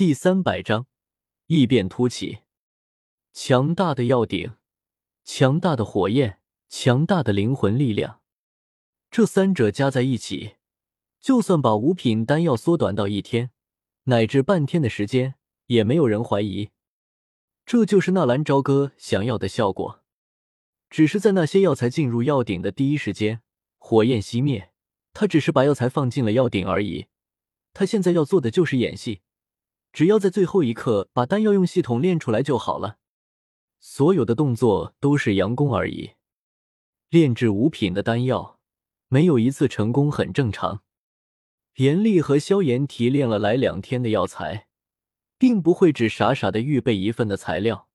第三百章异变突起。强大的药鼎，强大的火焰，强大的灵魂力量，这三者加在一起，就算把五品丹药缩短到一天乃至半天的时间，也没有人怀疑，这就是纳兰朝歌想要的效果。只是在那些药材进入药鼎的第一时间，火焰熄灭，他只是把药材放进了药鼎而已。他现在要做的就是演戏。只要在最后一刻把丹药用系统练出来就好了，所有的动作都是佯攻而已。炼制五品的丹药，没有一次成功很正常。严厉和萧炎提炼了来两天的药材，并不会只傻傻的预备一份的材料。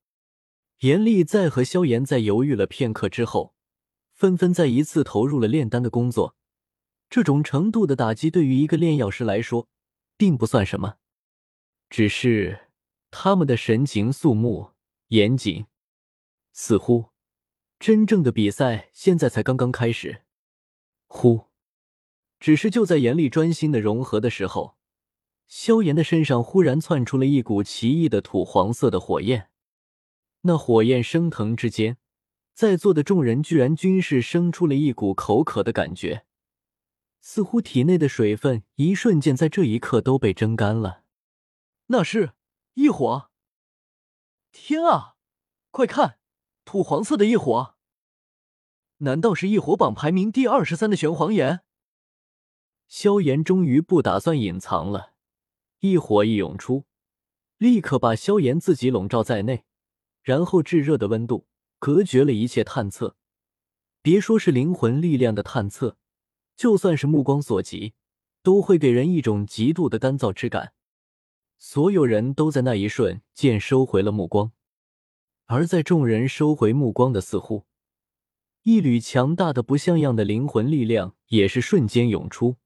严厉在和萧炎在犹豫了片刻之后，纷纷再一次投入了炼丹的工作。这种程度的打击对于一个炼药师来说，并不算什么。只是他们的神情肃穆严谨，似乎真正的比赛现在才刚刚开始。呼！只是就在严厉专心的融合的时候，萧炎的身上忽然窜出了一股奇异的土黄色的火焰。那火焰升腾之间，在座的众人居然均是生出了一股口渴的感觉，似乎体内的水分一瞬间在这一刻都被蒸干了。那是异火！天啊，快看，土黄色的异火！难道是异火榜排名第二十三的玄黄岩？萧炎终于不打算隐藏了，异火一涌出，立刻把萧炎自己笼罩在内，然后炙热的温度隔绝了一切探测。别说是灵魂力量的探测，就算是目光所及，都会给人一种极度的干燥之感。所有人都在那一瞬间收回了目光，而在众人收回目光的似乎，一缕强大的不像样的灵魂力量也是瞬间涌出。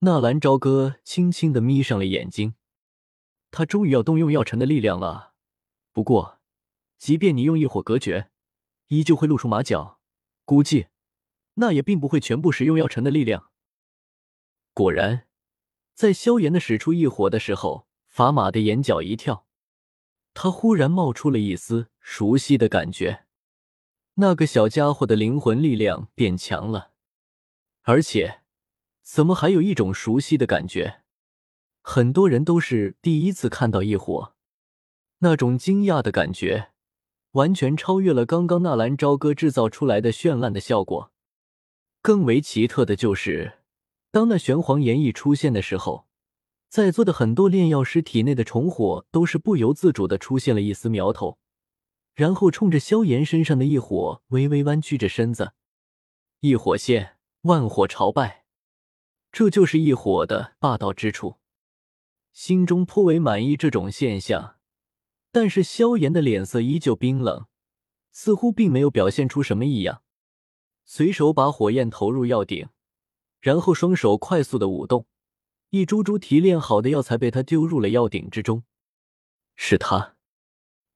纳兰朝歌轻轻的眯上了眼睛，他终于要动用药尘的力量了。不过，即便你用异火隔绝，依旧会露出马脚。估计，那也并不会全部使用药尘的力量。果然，在萧炎的使出异火的时候。法码的眼角一跳，他忽然冒出了一丝熟悉的感觉。那个小家伙的灵魂力量变强了，而且，怎么还有一种熟悉的感觉？很多人都是第一次看到异火，那种惊讶的感觉，完全超越了刚刚纳兰朝歌制造出来的绚烂的效果。更为奇特的就是，当那玄黄炎一出现的时候。在座的很多炼药师体内的重火都是不由自主的出现了一丝苗头，然后冲着萧炎身上的一火微微弯曲着身子。一火现，万火朝拜，这就是异火的霸道之处。心中颇为满意这种现象，但是萧炎的脸色依旧冰冷，似乎并没有表现出什么异样，随手把火焰投入药鼎，然后双手快速的舞动。一株株提炼好的药材被他丢入了药鼎之中，是他。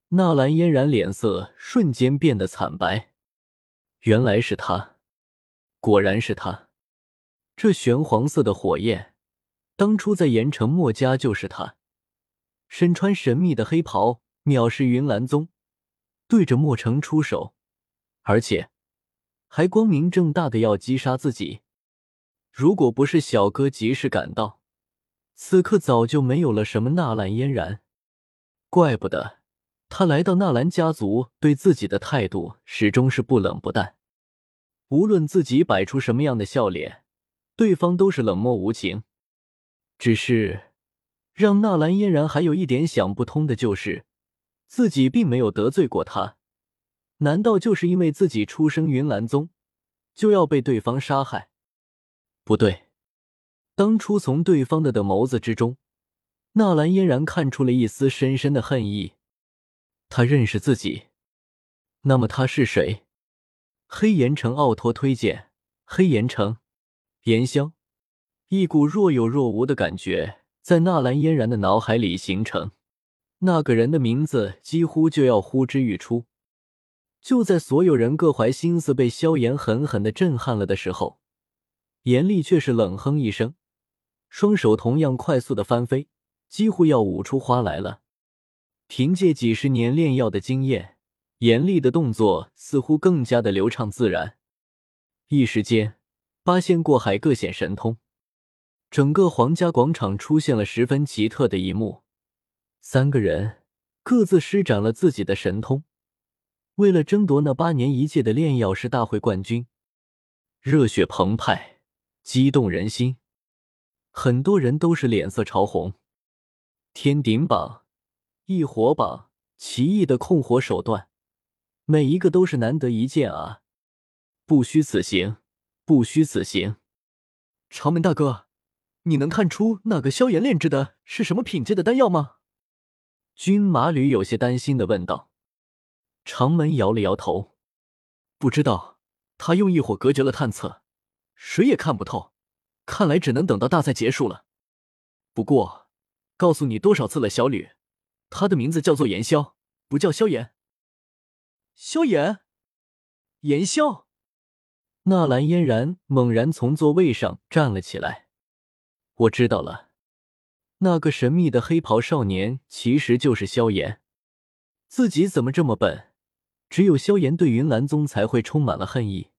纳兰嫣然脸色瞬间变得惨白，原来是他，果然是他。这玄黄色的火焰，当初在盐城墨家就是他，身穿神秘的黑袍，藐视云岚宗，对着墨城出手，而且还光明正大的要击杀自己。如果不是小哥及时赶到，此刻早就没有了什么纳兰嫣然，怪不得他来到纳兰家族，对自己的态度始终是不冷不淡。无论自己摆出什么样的笑脸，对方都是冷漠无情。只是让纳兰嫣然还有一点想不通的就是，自己并没有得罪过他，难道就是因为自己出生云岚宗，就要被对方杀害？不对。当初从对方的的眸子之中，纳兰嫣然看出了一丝深深的恨意。他认识自己，那么他是谁？黑岩城奥托推荐黑岩城，岩香。一股若有若无的感觉在纳兰嫣然的脑海里形成。那个人的名字几乎就要呼之欲出。就在所有人各怀心思被萧炎狠狠的震撼了的时候，严厉却是冷哼一声。双手同样快速的翻飞，几乎要舞出花来了。凭借几十年炼药的经验，严厉的动作似乎更加的流畅自然。一时间，八仙过海，各显神通。整个皇家广场出现了十分奇特的一幕：三个人各自施展了自己的神通，为了争夺那八年一届的炼药师大会冠军，热血澎湃，激动人心。很多人都是脸色潮红。天顶榜、异火榜，奇异的控火手段，每一个都是难得一见啊！不虚此行，不虚此行。长门大哥。你能看出那个萧炎炼制的是什么品阶的丹药吗？军马吕有些担心的问道。长门摇了摇头，不知道。他用异火隔绝了探测，谁也看不透。看来只能等到大赛结束了。不过，告诉你多少次了，小吕，他的名字叫做炎萧，不叫萧炎。萧炎，炎萧。纳兰嫣然猛然从座位上站了起来。我知道了，那个神秘的黑袍少年其实就是萧炎。自己怎么这么笨？只有萧炎对云岚宗才会充满了恨意，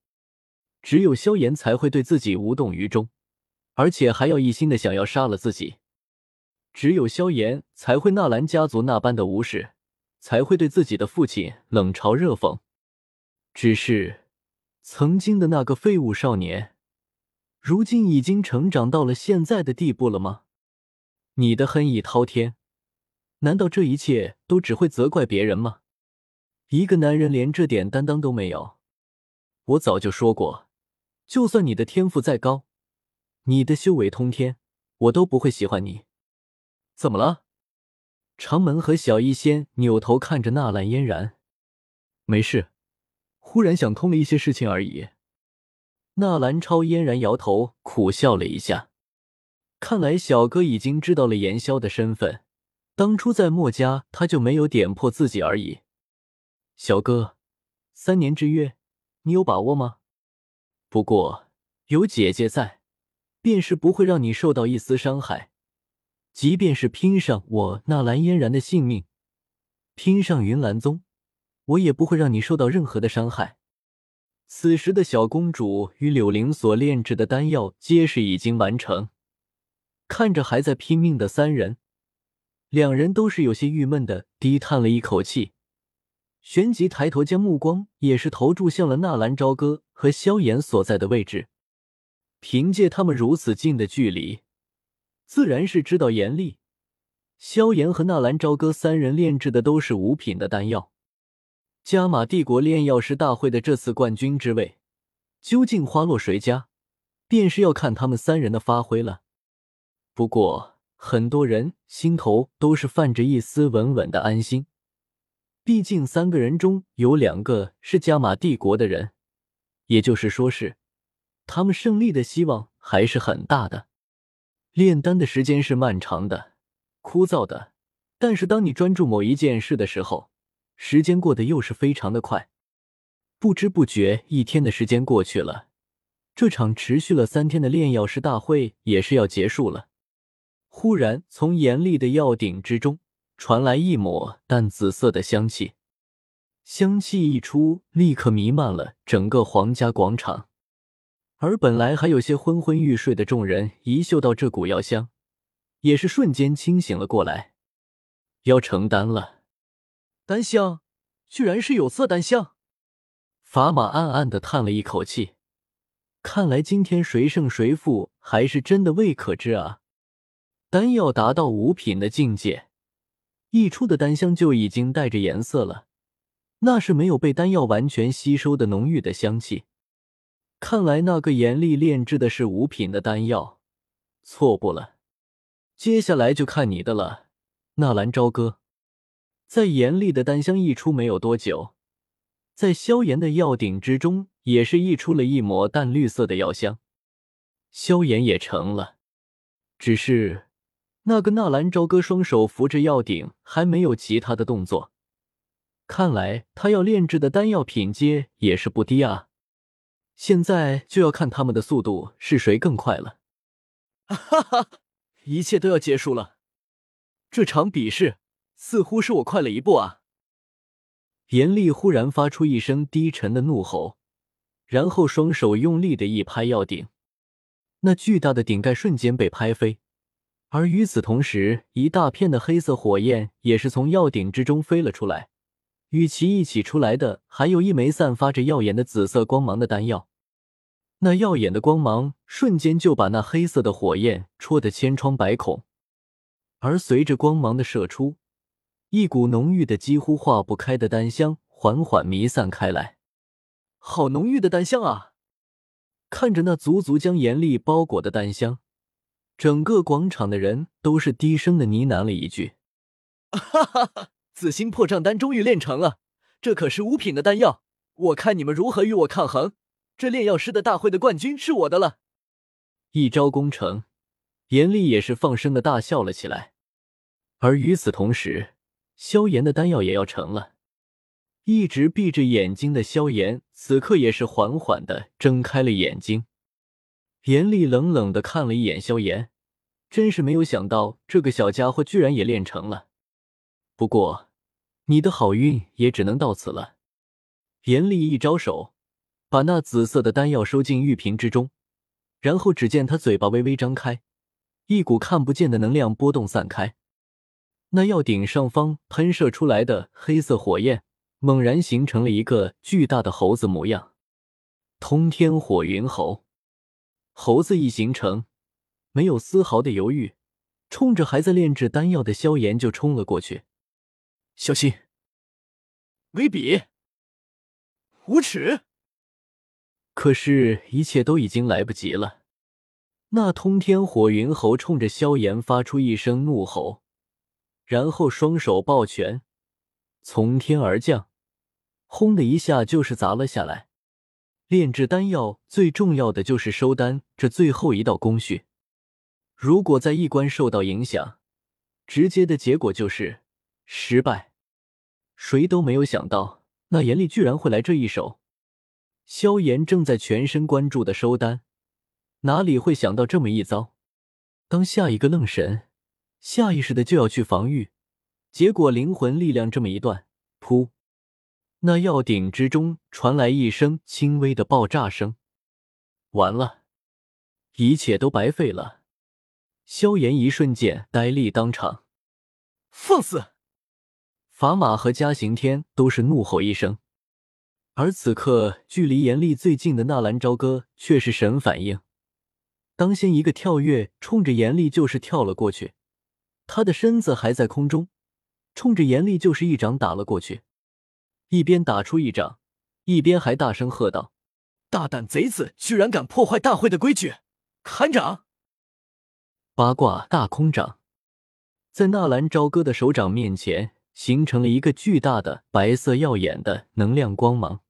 只有萧炎才会对自己无动于衷，而且还要一心的想要杀了自己。只有萧炎才会纳兰家族那般的无视，才会对自己的父亲冷嘲热讽。只是，曾经的那个废物少年。如今已经成长到了现在的地步了吗？你的恨意滔天，难道这一切都只会责怪别人吗？一个男人连这点担当都没有，我早就说过，就算你的天赋再高，你的修为通天，我都不会喜欢你。怎么了？长门和小医仙扭头看着纳兰嫣然，没事，忽然想通了一些事情而已。纳兰超嫣然摇头，苦笑了一下。看来小哥已经知道了炎萧的身份，当初在墨家他就没有点破自己而已。小哥，三年之约，你有把握吗？不过有姐姐在，便是不会让你受到一丝伤害。即便是拼上我纳兰嫣然的性命，拼上云岚宗，我也不会让你受到任何的伤害。此时的小公主与柳灵所炼制的丹药皆是已经完成，看着还在拼命的三人，两人都是有些郁闷的低叹了一口气，旋即抬头将目光也是投注向了纳兰朝歌和萧炎所在的位置。凭借他们如此近的距离，自然是知道严厉。萧炎和纳兰朝歌三人炼制的都是五品的丹药。加玛帝国炼药师大会的这次冠军之位，究竟花落谁家，便是要看他们三人的发挥了。不过，很多人心头都是泛着一丝稳稳的安心，毕竟三个人中有两个是加玛帝国的人，也就是说是他们胜利的希望还是很大的。炼丹的时间是漫长的、枯燥的，但是当你专注某一件事的时候，时间过得又是非常的快，不知不觉一天的时间过去了，这场持续了三天的炼药师大会也是要结束了。忽然，从严厉的药鼎之中传来一抹淡紫色的香气，香气一出，立刻弥漫了整个皇家广场。而本来还有些昏昏欲睡的众人，一嗅到这股药香，也是瞬间清醒了过来，要成丹了。丹香，居然是有色丹香。法玛暗暗的叹了一口气，看来今天谁胜谁负还是真的未可知啊。丹药达到五品的境界，溢出的丹香就已经带着颜色了，那是没有被丹药完全吸收的浓郁的香气。看来那个严厉炼制的是五品的丹药，错不了。接下来就看你的了，纳兰朝歌。在严厉的丹香溢出没有多久，在萧炎的药鼎之中也是溢出了一抹淡绿色的药香。萧炎也成了，只是那个纳兰朝歌双手扶着药鼎，还没有其他的动作。看来他要炼制的丹药品阶也是不低啊！现在就要看他们的速度是谁更快了。哈哈，一切都要结束了。这场比试似乎是我快了一步啊！严厉忽然发出一声低沉的怒吼，然后双手用力的一拍药鼎，那巨大的顶盖瞬间被拍飞。而与此同时，一大片的黑色火焰也是从药鼎之中飞了出来，与其一起出来的还有一枚散发着耀眼的紫色光芒的丹药。那耀眼的光芒瞬间就把那黑色的火焰戳得千疮百孔，而随着光芒的射出，一股浓郁的几乎化不开的丹香缓缓弥散开来。好浓郁的丹香啊！看着那足足将严厉包裹的丹香。整个广场的人都是低声的呢喃了一句：“哈哈哈！紫心破障丹终于炼成了，这可是五品的丹药，我看你们如何与我抗衡？这炼药师的大会的冠军是我的了。”一招功成，严厉也是放声的大笑了起来。而与此同时，萧炎的丹药也要成了。一直闭着眼睛的萧炎，此刻也是缓缓的睁开了眼睛。严厉冷冷的看了一眼萧炎，真是没有想到这个小家伙居然也练成了。不过，你的好运也只能到此了。严厉一招手，把那紫色的丹药收进玉瓶之中，然后只见他嘴巴微微张开，一股看不见的能量波动散开，那药鼎上方喷射出来的黑色火焰猛然形成了一个巨大的猴子模样——通天火云猴。猴子一形成，没有丝毫的犹豫，冲着还在炼制丹药的萧炎就冲了过去。小心！威比！无耻！可是，一切都已经来不及了。那通天火云猴冲着萧炎发出一声怒吼，然后双手抱拳，从天而降，轰的一下就是砸了下来。炼制丹药最重要的就是收丹这最后一道工序，如果在一关受到影响，直接的结果就是失败。谁都没有想到，那严厉居然会来这一手。萧炎正在全神贯注的收丹，哪里会想到这么一遭？当下一个愣神，下意识的就要去防御，结果灵魂力量这么一断，噗！那药鼎之中传来一声轻微的爆炸声，完了，一切都白费了。萧炎一瞬间呆立当场，放肆！法马和嘉刑天都是怒吼一声，而此刻距离严厉最近的纳兰朝歌却是神反应，当先一个跳跃，冲着严厉就是跳了过去，他的身子还在空中，冲着严厉就是一掌打了过去。一边打出一掌，一边还大声喝道：“大胆贼子，居然敢破坏大会的规矩！砍掌！”八卦大空掌在纳兰朝歌的手掌面前形成了一个巨大的白色耀眼的能量光芒。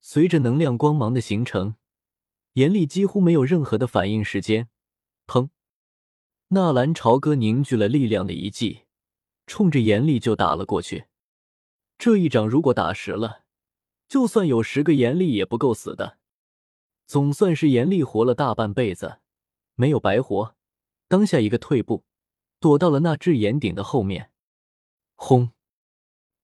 随着能量光芒的形成，严厉几乎没有任何的反应时间。砰！纳兰朝歌凝聚了力量的一记，冲着严厉就打了过去。这一掌如果打实了，就算有十个严厉也不够死的。总算是严厉活了大半辈子，没有白活。当下一个退步，躲到了那至岩顶的后面。轰！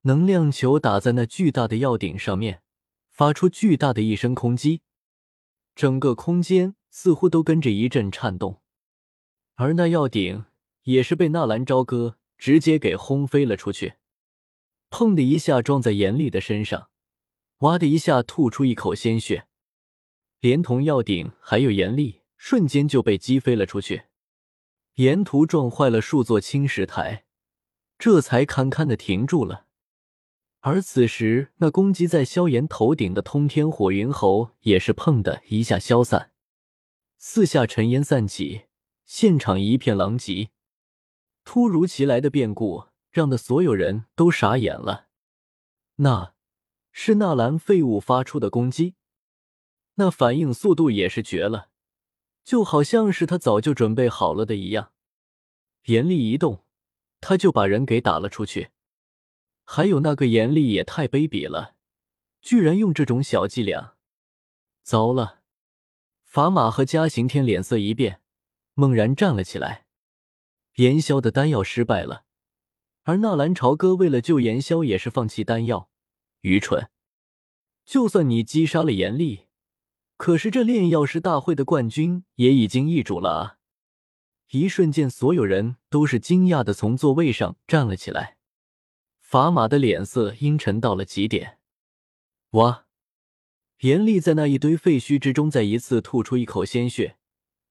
能量球打在那巨大的药鼎上面，发出巨大的一声空击，整个空间似乎都跟着一阵颤动。而那药鼎也是被纳兰朝歌直接给轰飞了出去。砰的一下撞在严厉的身上，哇的一下吐出一口鲜血，连同药鼎还有严厉，瞬间就被击飞了出去，沿途撞坏了数座青石台，这才堪堪的停住了。而此时，那攻击在萧炎头顶的通天火云猴也是砰的一下消散，四下尘烟散起，现场一片狼藉。突如其来的变故。让的所有人都傻眼了。那是纳兰废物发出的攻击，那反应速度也是绝了，就好像是他早就准备好了的一样。严厉一动，他就把人给打了出去。还有那个严厉也太卑鄙了，居然用这种小伎俩。糟了！法马和嘉刑天脸色一变，猛然站了起来。严萧的丹药失败了。而纳兰朝歌为了救严萧，也是放弃丹药，愚蠢。就算你击杀了严厉，可是这炼药师大会的冠军也已经易主了啊！一瞬间，所有人都是惊讶的从座位上站了起来。法码的脸色阴沉到了极点。哇！严厉在那一堆废墟之中再一次吐出一口鲜血，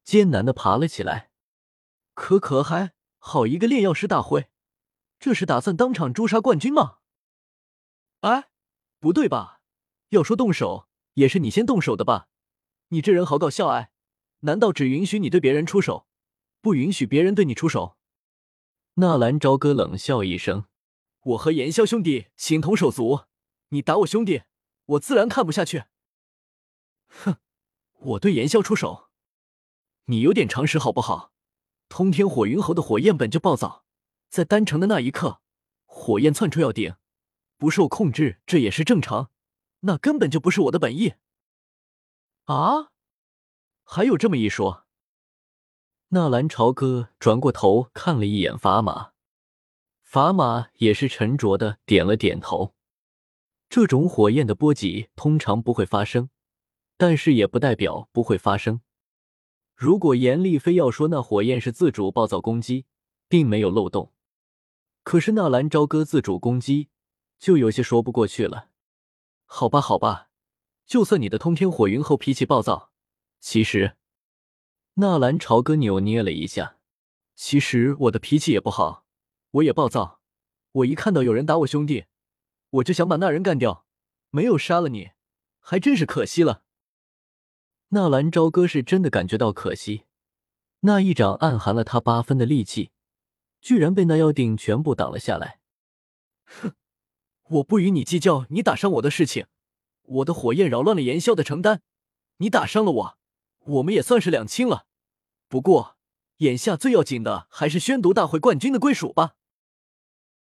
艰难的爬了起来。可可还好一个炼药师大会，这是打算当场诛杀冠军吗？哎，不对吧？要说动手，也是你先动手的吧？你这人好搞笑哎！难道只允许你对别人出手，不允许别人对你出手？纳兰朝歌冷笑一声。我和严萧兄弟形同手足，你打我兄弟，我自然看不下去。哼，我对严萧出手，你有点常识好不好？通天火云侯的火焰本就暴躁，在丹城的那一刻，火焰窜出要顶，不受控制，这也是正常。那根本就不是我的本意。啊，还有这么一说？纳兰朝歌转过头看了一眼砝码。砝码也是沉着的点了点头。这种火焰的波及通常不会发生，但是也不代表不会发生。如果严厉非要说那火焰是自主暴躁攻击，并没有漏洞，可是纳兰朝歌自主攻击就有些说不过去了。好吧，好吧，就算你的通天火云后脾气暴躁，其实……纳兰朝歌扭捏了一下，其实我的脾气也不好。我也暴躁，我一看到有人打我兄弟，我就想把那人干掉，没有杀了你，还真是可惜了。纳兰朝歌是真的感觉到可惜，那一掌暗含了他八分的力气，居然被那妖鼎全部挡了下来。哼，我不与你计较你打伤我的事情，我的火焰扰乱了炎萧的承担，你打伤了我，我们也算是两清了。不过，眼下最要紧的还是宣读大会冠军的归属吧。